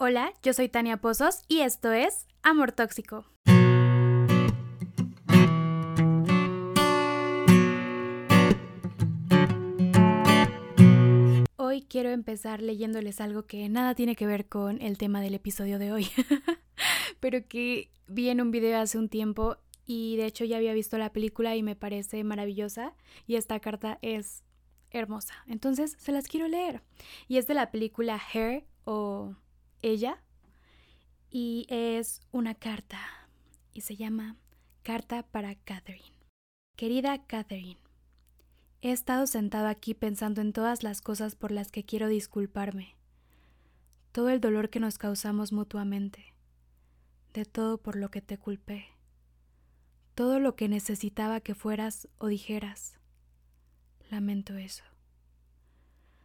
Hola, yo soy Tania Pozos y esto es Amor Tóxico. Hoy quiero empezar leyéndoles algo que nada tiene que ver con el tema del episodio de hoy, pero que vi en un video hace un tiempo y de hecho ya había visto la película y me parece maravillosa y esta carta es hermosa. Entonces se las quiero leer. Y es de la película Hair o ella y es una carta y se llama Carta para Catherine. Querida Catherine, he estado sentado aquí pensando en todas las cosas por las que quiero disculparme, todo el dolor que nos causamos mutuamente, de todo por lo que te culpé, todo lo que necesitaba que fueras o dijeras. Lamento eso.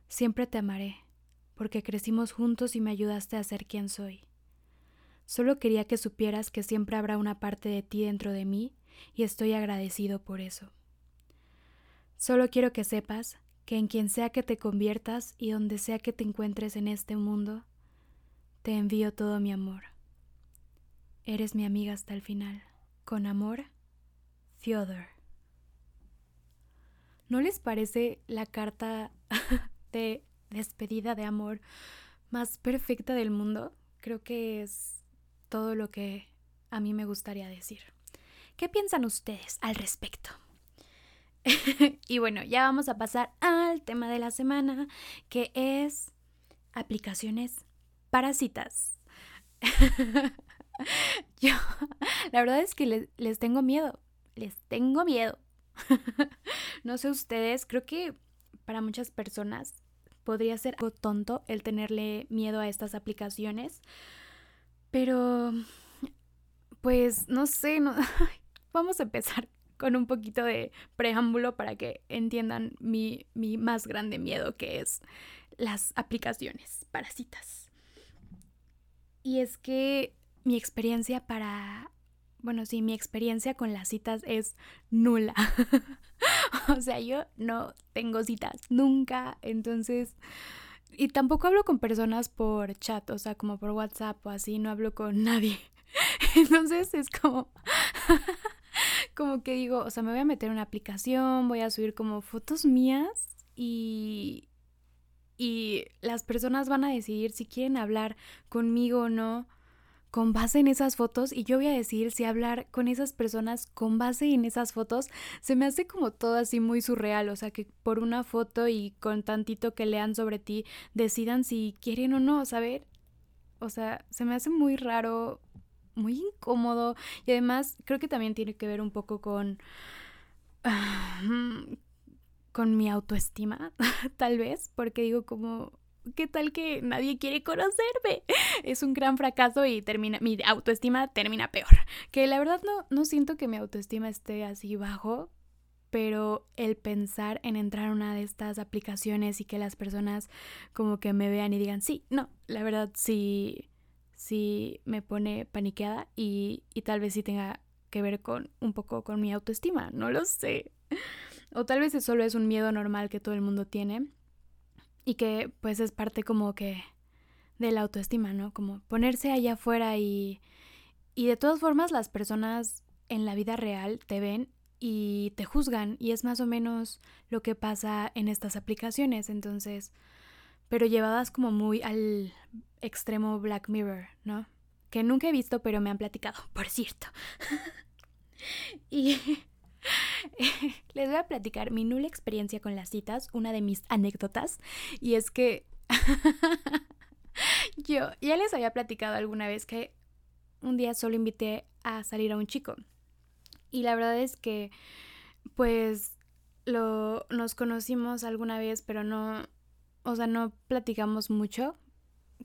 Siempre te amaré porque crecimos juntos y me ayudaste a ser quien soy. Solo quería que supieras que siempre habrá una parte de ti dentro de mí y estoy agradecido por eso. Solo quiero que sepas que en quien sea que te conviertas y donde sea que te encuentres en este mundo, te envío todo mi amor. Eres mi amiga hasta el final. Con amor, Fyodor. ¿No les parece la carta de despedida de amor más perfecta del mundo, creo que es todo lo que a mí me gustaría decir. ¿Qué piensan ustedes al respecto? y bueno, ya vamos a pasar al tema de la semana, que es aplicaciones parásitas. Yo, la verdad es que les, les tengo miedo, les tengo miedo. no sé ustedes, creo que para muchas personas podría ser algo tonto el tenerle miedo a estas aplicaciones. Pero, pues, no sé, vamos a empezar con un poquito de preámbulo para que entiendan mi, mi más grande miedo que es las aplicaciones para citas. Y es que mi experiencia para bueno, sí, mi experiencia con las citas es nula. o sea, yo no tengo citas nunca, entonces... Y tampoco hablo con personas por chat, o sea, como por WhatsApp o así, no hablo con nadie. entonces es como... como que digo, o sea, me voy a meter en una aplicación, voy a subir como fotos mías y... Y las personas van a decidir si quieren hablar conmigo o no con base en esas fotos y yo voy a decir si hablar con esas personas con base en esas fotos se me hace como todo así muy surreal, o sea que por una foto y con tantito que lean sobre ti decidan si quieren o no, saber, o sea, se me hace muy raro, muy incómodo y además creo que también tiene que ver un poco con con mi autoestima, tal vez, porque digo como ¿qué tal que nadie quiere conocerme? Es un gran fracaso y termina, mi autoestima termina peor. Que la verdad no, no siento que mi autoestima esté así bajo, pero el pensar en entrar a una de estas aplicaciones y que las personas como que me vean y digan, sí, no, la verdad sí, sí me pone paniqueada y, y tal vez sí tenga que ver con un poco con mi autoestima, no lo sé. O tal vez solo es un miedo normal que todo el mundo tiene y que pues es parte como que de la autoestima, ¿no? Como ponerse allá afuera y, y de todas formas las personas en la vida real te ven y te juzgan y es más o menos lo que pasa en estas aplicaciones, entonces, pero llevadas como muy al extremo Black Mirror, ¿no? Que nunca he visto, pero me han platicado, por cierto. y Les voy a platicar mi nula experiencia con las citas, una de mis anécdotas, y es que yo ya les había platicado alguna vez que un día solo invité a salir a un chico. Y la verdad es que, pues, lo, nos conocimos alguna vez, pero no, o sea, no platicamos mucho.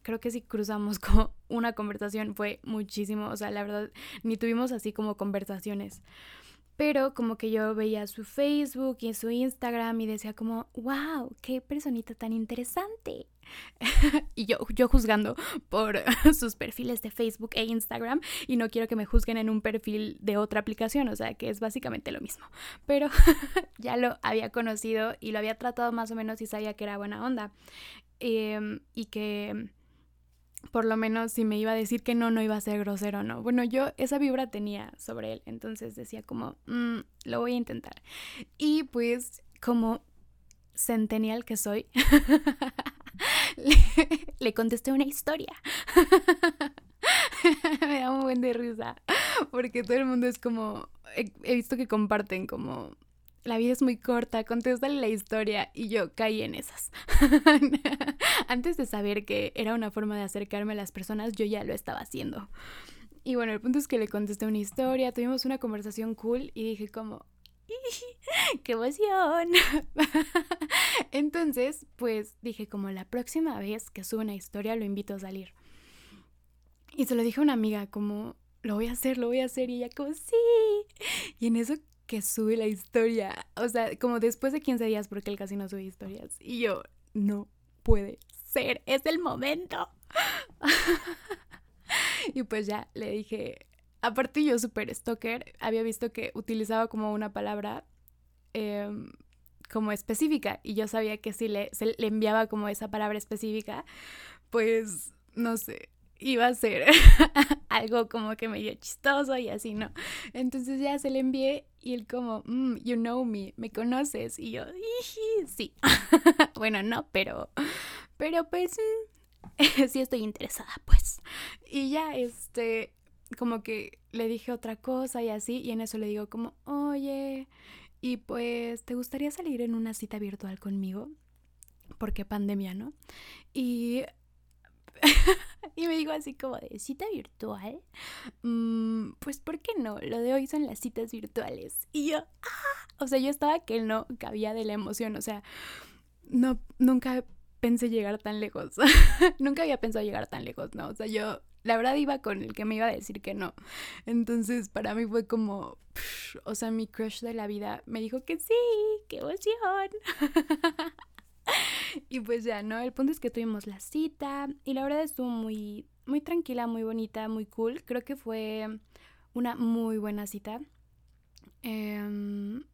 Creo que si cruzamos como una conversación fue muchísimo, o sea, la verdad, ni tuvimos así como conversaciones pero como que yo veía su Facebook y su Instagram y decía como, wow, qué personita tan interesante. y yo, yo juzgando por sus perfiles de Facebook e Instagram y no quiero que me juzguen en un perfil de otra aplicación, o sea que es básicamente lo mismo. Pero ya lo había conocido y lo había tratado más o menos y sabía que era buena onda. Em, y que por lo menos si me iba a decir que no, no iba a ser grosero, ¿no? Bueno, yo esa vibra tenía sobre él, entonces decía como, mm, lo voy a intentar. Y pues como centennial que soy, le, contesté una historia. me da un buen de risa, porque todo el mundo es como, he visto que comparten como la vida es muy corta, contéstale la historia y yo caí en esas. Antes de saber que era una forma de acercarme a las personas, yo ya lo estaba haciendo. Y bueno, el punto es que le contesté una historia, tuvimos una conversación cool y dije como, ¡qué emoción! Entonces, pues dije como la próxima vez que suba una historia lo invito a salir. Y se lo dije a una amiga como, lo voy a hacer, lo voy a hacer. Y ella como, sí. Y en eso que sube la historia. O sea, como después de 15 días, porque él casi no sube historias. Y yo, no puede ser, es el momento. y pues ya le dije, aparte yo súper stalker, había visto que utilizaba como una palabra em, como específica y yo sabía que si le, le enviaba como esa palabra específica, pues no sé, iba a ser algo como que medio chistoso y así, ¿no? Entonces ya se le envié y él como, mm, you know me, me conoces. Y yo, sí. bueno, no, pero, pero pues sí estoy interesada, pues. Y ya, este, como que le dije otra cosa y así, y en eso le digo como, oye, y pues, ¿te gustaría salir en una cita virtual conmigo? Porque pandemia, ¿no? Y y me digo así como de cita virtual. Mm, pues, ¿por qué no? Lo de hoy son las citas virtuales. Y yo, ¡ah! O sea, yo estaba que no cabía de la emoción. O sea, no, nunca pensé llegar tan lejos. nunca había pensado llegar tan lejos, ¿no? O sea, yo, la verdad, iba con el que me iba a decir que no. Entonces, para mí fue como, o sea, mi crush de la vida me dijo que sí, qué emoción. y pues ya, ¿no? El punto es que tuvimos la cita y la verdad estuvo muy, muy tranquila, muy bonita, muy cool. Creo que fue una muy buena cita. Em,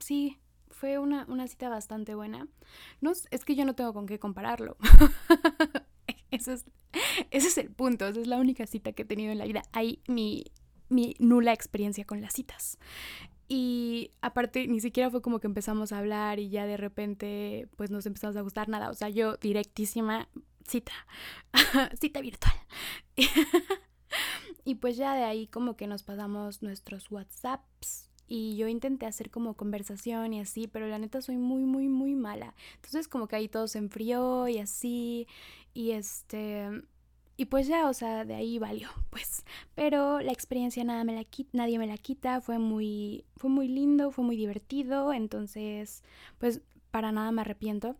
sí, fue una, una, cita bastante buena. No, es que yo no tengo con qué compararlo. Eso es, ese es el punto, esa es la única cita que he tenido en la vida. Hay mi, mi nula experiencia con las citas. Y aparte, ni siquiera fue como que empezamos a hablar y ya de repente, pues nos empezamos a gustar nada. O sea, yo directísima cita, cita virtual. y pues ya de ahí como que nos pasamos nuestros WhatsApps y yo intenté hacer como conversación y así, pero la neta soy muy, muy, muy mala. Entonces como que ahí todo se enfrió y así. Y este, y pues ya, o sea, de ahí valió, pues. Pero la experiencia nada me la nadie me la quita, fue muy, fue muy lindo, fue muy divertido, entonces, pues para nada me arrepiento.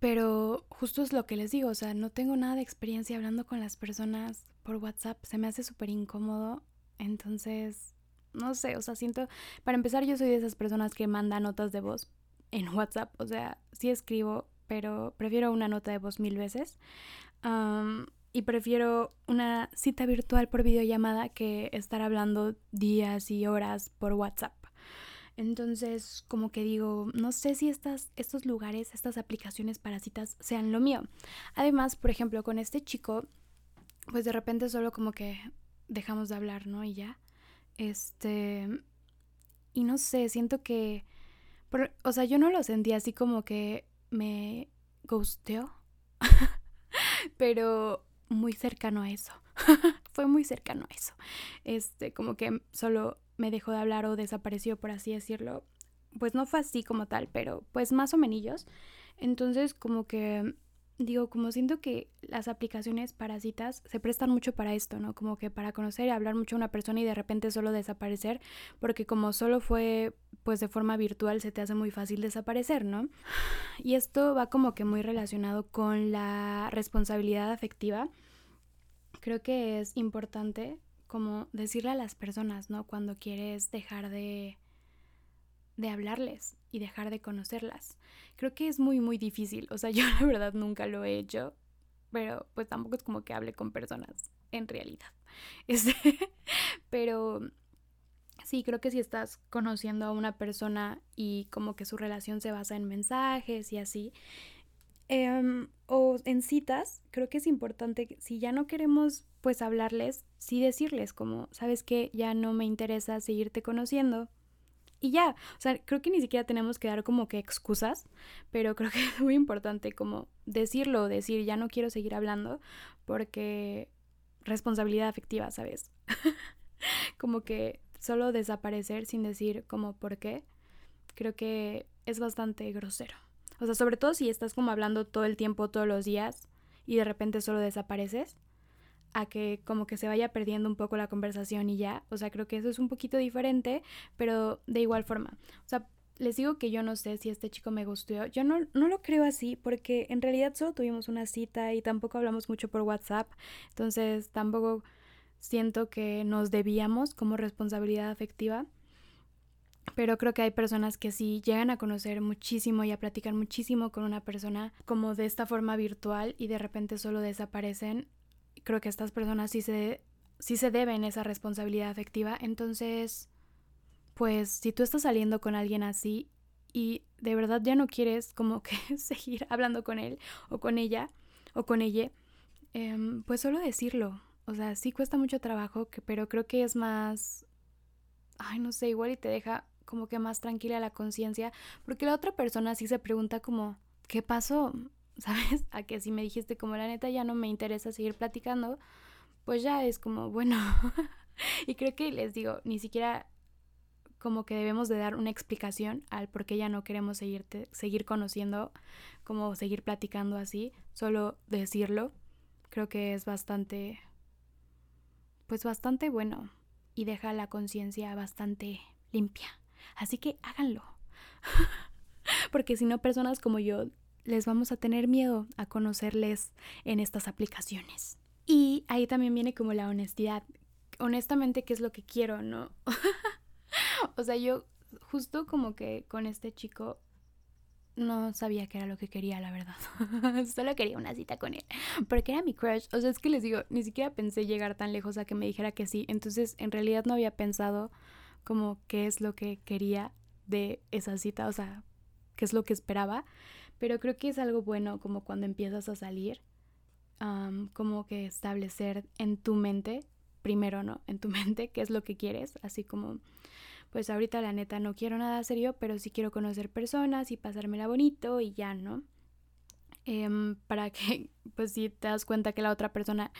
Pero justo es lo que les digo, o sea, no tengo nada de experiencia hablando con las personas por WhatsApp, se me hace súper incómodo, entonces, no sé, o sea, siento, para empezar yo soy de esas personas que manda notas de voz en WhatsApp, o sea, sí escribo, pero prefiero una nota de voz mil veces y prefiero una cita virtual por videollamada que estar hablando días y horas por WhatsApp. Entonces, como que digo, no sé si estas, estos lugares, estas aplicaciones para citas sean lo mío. Además, por ejemplo, con este chico, pues de repente solo como que dejamos de hablar, ¿no? Y ya. Este. Y no sé, siento que. o sea, yo no lo sentí así como que me gusteó. Pero muy cercano a eso. Fue muy cercano a eso. Este, como que solo me dejó de hablar o desapareció, por así decirlo. Pues no fue así como tal, pero pues más o menos. Entonces, como que digo, como siento que las aplicaciones para citas se prestan mucho para esto, ¿no? Como que para conocer y hablar mucho a una persona y de repente solo desaparecer, porque como solo fue pues de forma virtual se te hace muy fácil desaparecer, ¿no? Y esto va como que muy relacionado con la responsabilidad afectiva. Creo que es importante como decirle a las personas, ¿no? Cuando quieres dejar de de hablarles y dejar de conocerlas. Creo que es muy, muy difícil. O sea, yo la verdad nunca lo he hecho, pero pues tampoco es como que hable con personas en realidad. Este, pero sí, creo que si estás conociendo a una persona y como que su relación se basa en mensajes y así, Em, o en citas, creo que es importante, si ya no queremos pues hablarles, sí decirles como, sabes que ya no me interesa seguirte conociendo. Y ya, o sea, creo que ni siquiera tenemos que dar como que excusas, pero creo que es muy importante como decirlo, decir, ya no quiero seguir hablando, porque responsabilidad afectiva, ¿sabes? como que solo desaparecer sin decir como por qué, creo que es bastante grosero. O sea, sobre todo si estás como hablando todo el tiempo, todos los días, y de repente solo desapareces, a que como que se vaya perdiendo un poco la conversación y ya. O sea, creo que eso es un poquito diferente, pero de igual forma. O sea, les digo que yo no sé si este chico me gustó. Yo no, no lo creo así porque en realidad solo tuvimos una cita y tampoco hablamos mucho por WhatsApp. Entonces tampoco siento que nos debíamos como responsabilidad afectiva. Pero creo que hay personas que sí llegan a conocer muchísimo y a platicar muchísimo con una persona como de esta forma virtual y de repente solo desaparecen. Creo que estas personas sí se, sí se deben esa responsabilidad afectiva. Entonces, pues si tú estás saliendo con alguien así y de verdad ya no quieres como que seguir hablando con él o con ella o con ella, em, pues solo decirlo. O sea, sí cuesta mucho trabajo, pero creo que es más... Ay, no sé, igual y te deja como que más tranquila la conciencia, porque la otra persona sí se pregunta como, ¿qué pasó? ¿Sabes? A que si me dijiste como la neta ya no me interesa seguir platicando, pues ya es como, bueno. y creo que les digo, ni siquiera como que debemos de dar una explicación al por qué ya no queremos seguirte, seguir conociendo, como seguir platicando así, solo decirlo, creo que es bastante, pues bastante bueno y deja la conciencia bastante limpia. Así que háganlo. Porque si no, personas como yo les vamos a tener miedo a conocerles en estas aplicaciones. Y ahí también viene como la honestidad. Honestamente, ¿qué es lo que quiero, no? o sea, yo justo como que con este chico no sabía qué era lo que quería, la verdad. Solo quería una cita con él. Porque era mi crush. O sea, es que les digo, ni siquiera pensé llegar tan lejos a que me dijera que sí. Entonces, en realidad no había pensado como qué es lo que quería de esa cita, o sea, qué es lo que esperaba, pero creo que es algo bueno como cuando empiezas a salir, como que establecer en tu mente, primero, ¿no? En tu mente qué es lo que quieres, así como, pues ahorita la neta no quiero nada serio, pero sí quiero conocer personas y pasármela bonito y ya, ¿no? Em, para que, pues si te das cuenta que la otra persona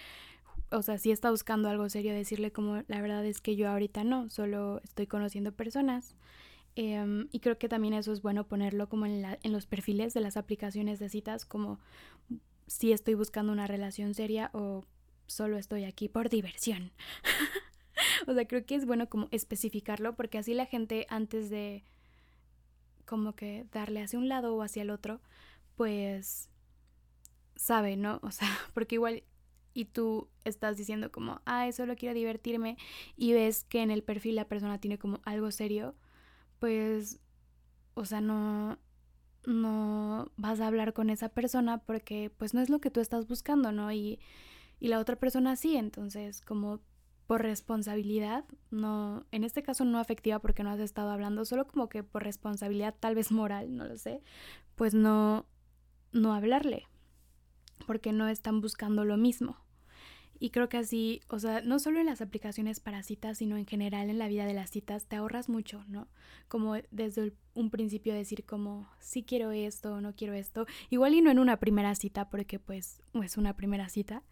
o sea, si está buscando algo serio, decirle como la verdad es que yo ahorita no, solo estoy conociendo personas. Em, y creo que también eso es bueno ponerlo como en, la, en los perfiles de las aplicaciones de citas, como si estoy buscando una relación seria o solo estoy aquí por diversión. o sea, creo que es bueno como especificarlo porque así la gente antes de como que darle hacia un lado o hacia el otro, pues sabe, ¿no? O sea, porque igual y tú estás diciendo como, ay, solo quiero divertirme y ves que en el perfil la persona tiene como algo serio, pues, o sea, no, no vas a hablar con esa persona porque pues no es lo que tú estás buscando, ¿no? Y, y la otra persona sí, entonces como por responsabilidad, no, en este caso no afectiva porque no has estado hablando, solo como que por responsabilidad tal vez moral, no lo sé, pues no, no hablarle, porque no están buscando lo mismo. Y creo que así, o sea, no solo en las aplicaciones para citas, sino en general en la vida de las citas, te ahorras mucho, ¿no? Como desde un principio decir como, sí quiero esto, no quiero esto. Igual y no en una primera cita, porque pues es una primera cita,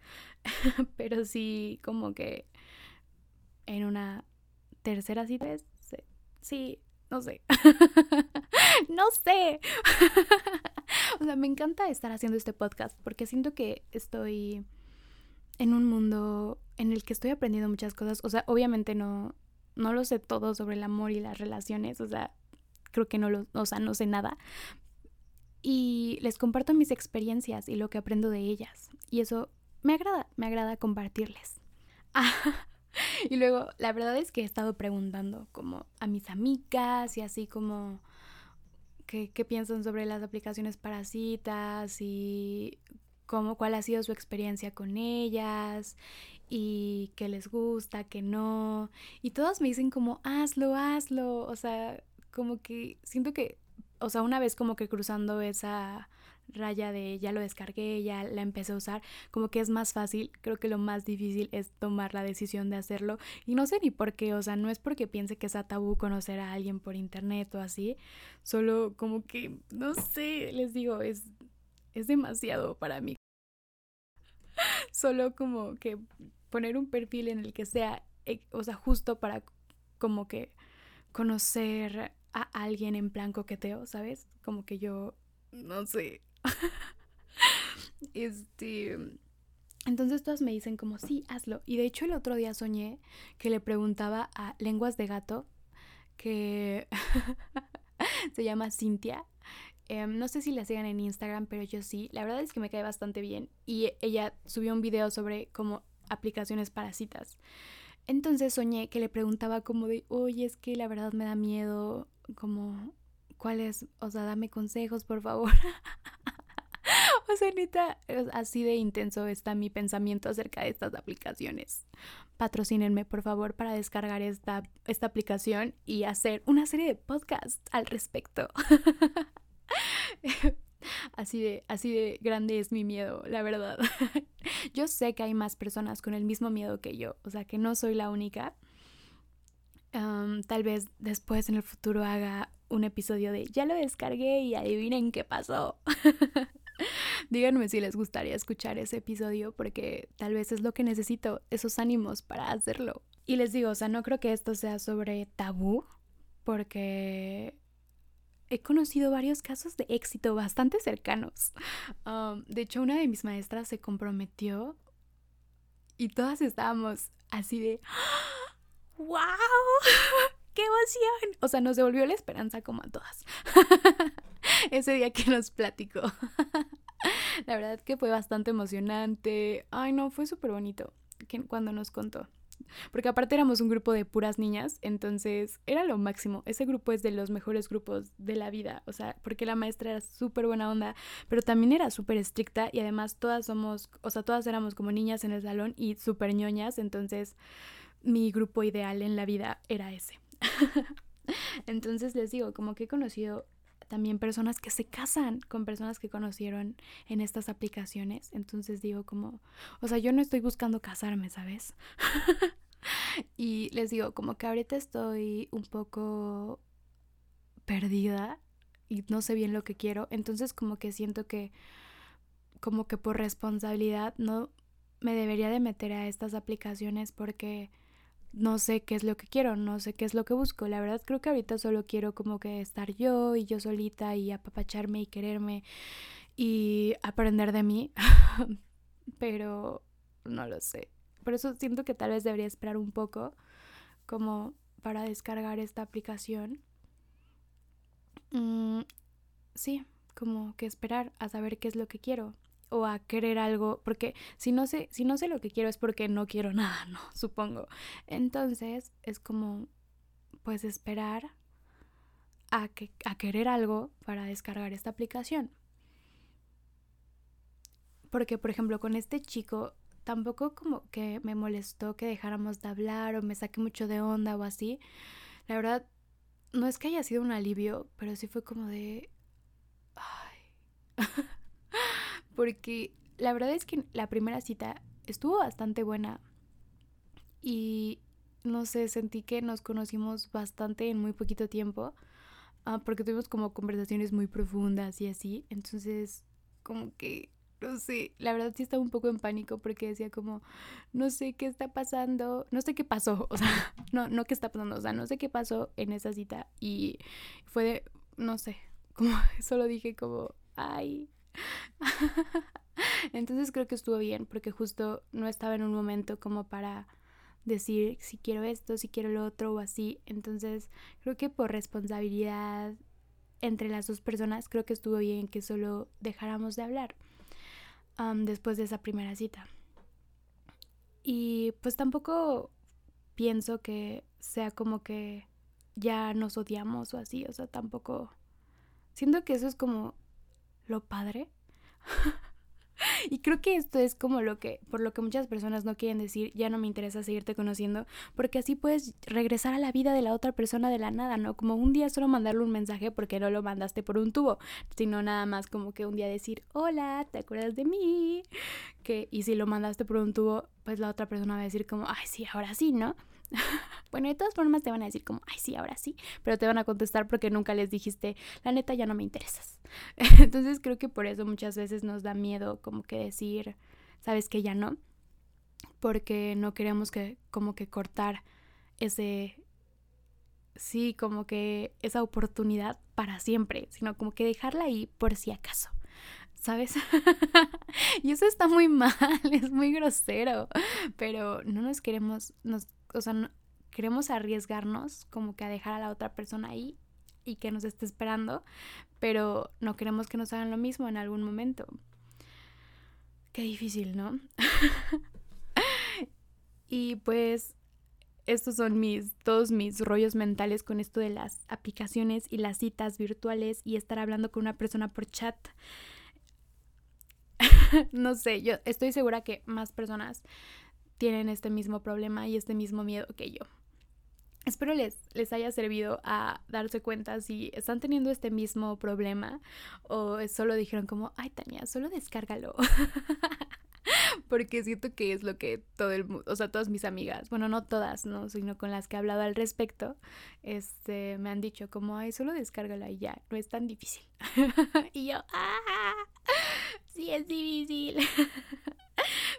pero sí como que en una tercera cita, sí, no sé. no sé. o sea, me encanta estar haciendo este podcast porque siento que estoy en un mundo en el que estoy aprendiendo muchas cosas. O sea, obviamente no, no lo sé todo sobre el amor y las relaciones. O sea, creo que no lo, o sea, no sé nada. Y les comparto mis experiencias y lo que aprendo de ellas. Y eso me agrada, me agrada compartirles. y luego, la verdad es que he estado preguntando como a mis amigas y así como qué, piensan sobre las aplicaciones para citas y cómo, cuál ha sido su experiencia con ellas y qué les gusta, qué no. Y todas me dicen como, hazlo, hazlo. O sea, como que siento que, o sea, una vez como que cruzando esa raya de ya lo descargué, ya la empecé a usar, como que es más fácil, creo que lo más difícil es tomar la decisión de hacerlo y no sé ni por qué, o sea, no es porque piense que sea tabú conocer a alguien por internet o así, solo como que, no sé, les digo, es, es demasiado para mí. solo como que poner un perfil en el que sea, eh, o sea, justo para como que conocer a alguien en plan coqueteo, ¿sabes? Como que yo, no sé. este... Entonces todas me dicen como, sí, hazlo. Y de hecho el otro día soñé que le preguntaba a Lenguas de Gato, que se llama Cintia. Em, no sé si la sigan en Instagram, pero yo sí. La verdad es que me cae bastante bien. Y ella subió un video sobre como aplicaciones para citas. Entonces soñé que le preguntaba como de, oye, es que la verdad me da miedo como, ¿cuál es? O sea, dame consejos, por favor. o sea, neta, así de intenso está mi pensamiento acerca de estas aplicaciones. Patrocínenme, por favor, para descargar esta, esta aplicación y hacer una serie de podcasts al respecto. así de, así de grande es mi miedo, la verdad. yo sé que hay más personas con el mismo miedo que yo, o sea que no soy la única tal vez después en el futuro haga un episodio de ya lo descargué y adivinen qué pasó. Díganme si les gustaría escuchar ese episodio porque tal vez es lo que necesito, esos ánimos para hacerlo. Y les digo, o sea, no creo que esto sea sobre tabú porque he conocido varios casos de éxito bastante cercanos. de hecho, una de mis maestras se comprometió y todas estábamos así de... ¡Wow! ¡Qué emoción! O sea, nos devolvió la esperanza como a todas. Ese día que nos platicó. la verdad que fue bastante emocionante. Ay, no, fue súper bonito cuando nos contó. Porque aparte éramos un grupo de puras niñas, entonces era lo máximo. Ese grupo es de los mejores grupos de la vida, o sea, porque la maestra era súper buena onda, pero también era súper estricta y además todas somos, o sea, todas éramos como niñas en el salón y súper ñoñas, entonces mi grupo ideal en la vida era ese. Entonces les digo, como que he conocido también personas que se casan con personas que conocieron en estas aplicaciones. Entonces digo como, o sea, yo no estoy buscando casarme, ¿sabes? y les digo, como que ahorita estoy un poco perdida y no sé bien lo que quiero. Entonces como que siento que, como que por responsabilidad no me debería de meter a estas aplicaciones porque no sé qué es lo que quiero, no sé qué es lo que busco. La verdad creo que ahorita solo quiero como que estar yo y yo solita y apapacharme y quererme y aprender de mí. Pero no lo sé. Por eso siento que tal vez debería esperar un poco como para descargar esta aplicación. Mm, sí, como que esperar a saber qué es lo que quiero o a querer algo, porque si no sé, si no sé lo que quiero es porque no quiero nada, ¿no? Supongo. Entonces es como, pues esperar a, que, a querer algo para descargar esta aplicación. Porque, por ejemplo, con este chico tampoco como que me molestó que dejáramos de hablar o me saqué mucho de onda o así. La verdad, no es que haya sido un alivio, pero sí fue como de... Ay. porque la verdad es que la primera cita estuvo bastante buena y no sé, sentí que nos conocimos bastante en muy poquito tiempo, ah, porque tuvimos como conversaciones muy profundas y así, entonces como que, no sé, la verdad sí estaba un poco en pánico porque decía como, no sé qué está pasando, no sé qué pasó, o sea, no, no qué está pasando, o sea, no sé qué pasó en esa cita y fue de, no sé, como solo dije como, ay, Entonces creo que estuvo bien porque justo no estaba en un momento como para decir si quiero esto, si quiero lo otro o así. Entonces creo que por responsabilidad entre las dos personas creo que estuvo bien que solo dejáramos de hablar después de esa primera cita. Y pues tampoco pienso que sea como que ya nos odiamos o así, o sea, tampoco... Siento que eso es como lo padre. Y creo que esto es como lo que, por lo que muchas personas no quieren decir, ya no me interesa seguirte conociendo, porque así puedes regresar a la vida de la otra persona de la nada, ¿no? Como un día solo mandarle un mensaje porque no lo mandaste por un tubo, sino nada más como que un día decir, hola, ¿te acuerdas de mí? Que, y si lo mandaste por un tubo, pues la otra persona va a decir como, ay, sí, ahora sí, ¿no? bueno, de todas formas te van a decir como, ay, sí, ahora sí, pero te van a contestar porque nunca les dijiste, la neta ya no me interesas. Entonces creo que por eso muchas veces nos da miedo como que decir, sabes que ya no, porque no queremos que como que cortar ese, sí, como que esa oportunidad para siempre, sino como que dejarla ahí por si acaso. ¿sabes? y eso está muy mal, es muy grosero, pero no nos queremos, nos, o sea, no, queremos arriesgarnos como que a dejar a la otra persona ahí y que nos esté esperando, pero no queremos que nos hagan lo mismo en algún momento. Qué difícil, ¿no? y pues estos son mis todos mis rollos mentales con esto de las aplicaciones y las citas virtuales y estar hablando con una persona por chat. no sé, yo estoy segura que más personas tienen este mismo problema y este mismo miedo que yo. Espero les, les haya servido a darse cuenta si están teniendo este mismo problema o solo dijeron como, ay Tania, solo descárgalo. Porque siento que es lo que todo el mundo, o sea, todas mis amigas, bueno, no todas, ¿no? Sino con las que he hablado al respecto, este, me han dicho como, ay, solo descárgala y ya, no es tan difícil. y yo, ah, sí es difícil.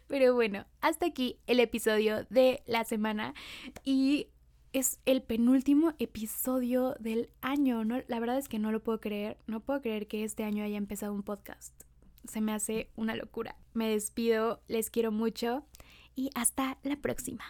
Pero bueno, hasta aquí el episodio de la semana y es el penúltimo episodio del año. ¿no? La verdad es que no lo puedo creer. No puedo creer que este año haya empezado un podcast. Se me hace una locura. Me despido, les quiero mucho y hasta la próxima.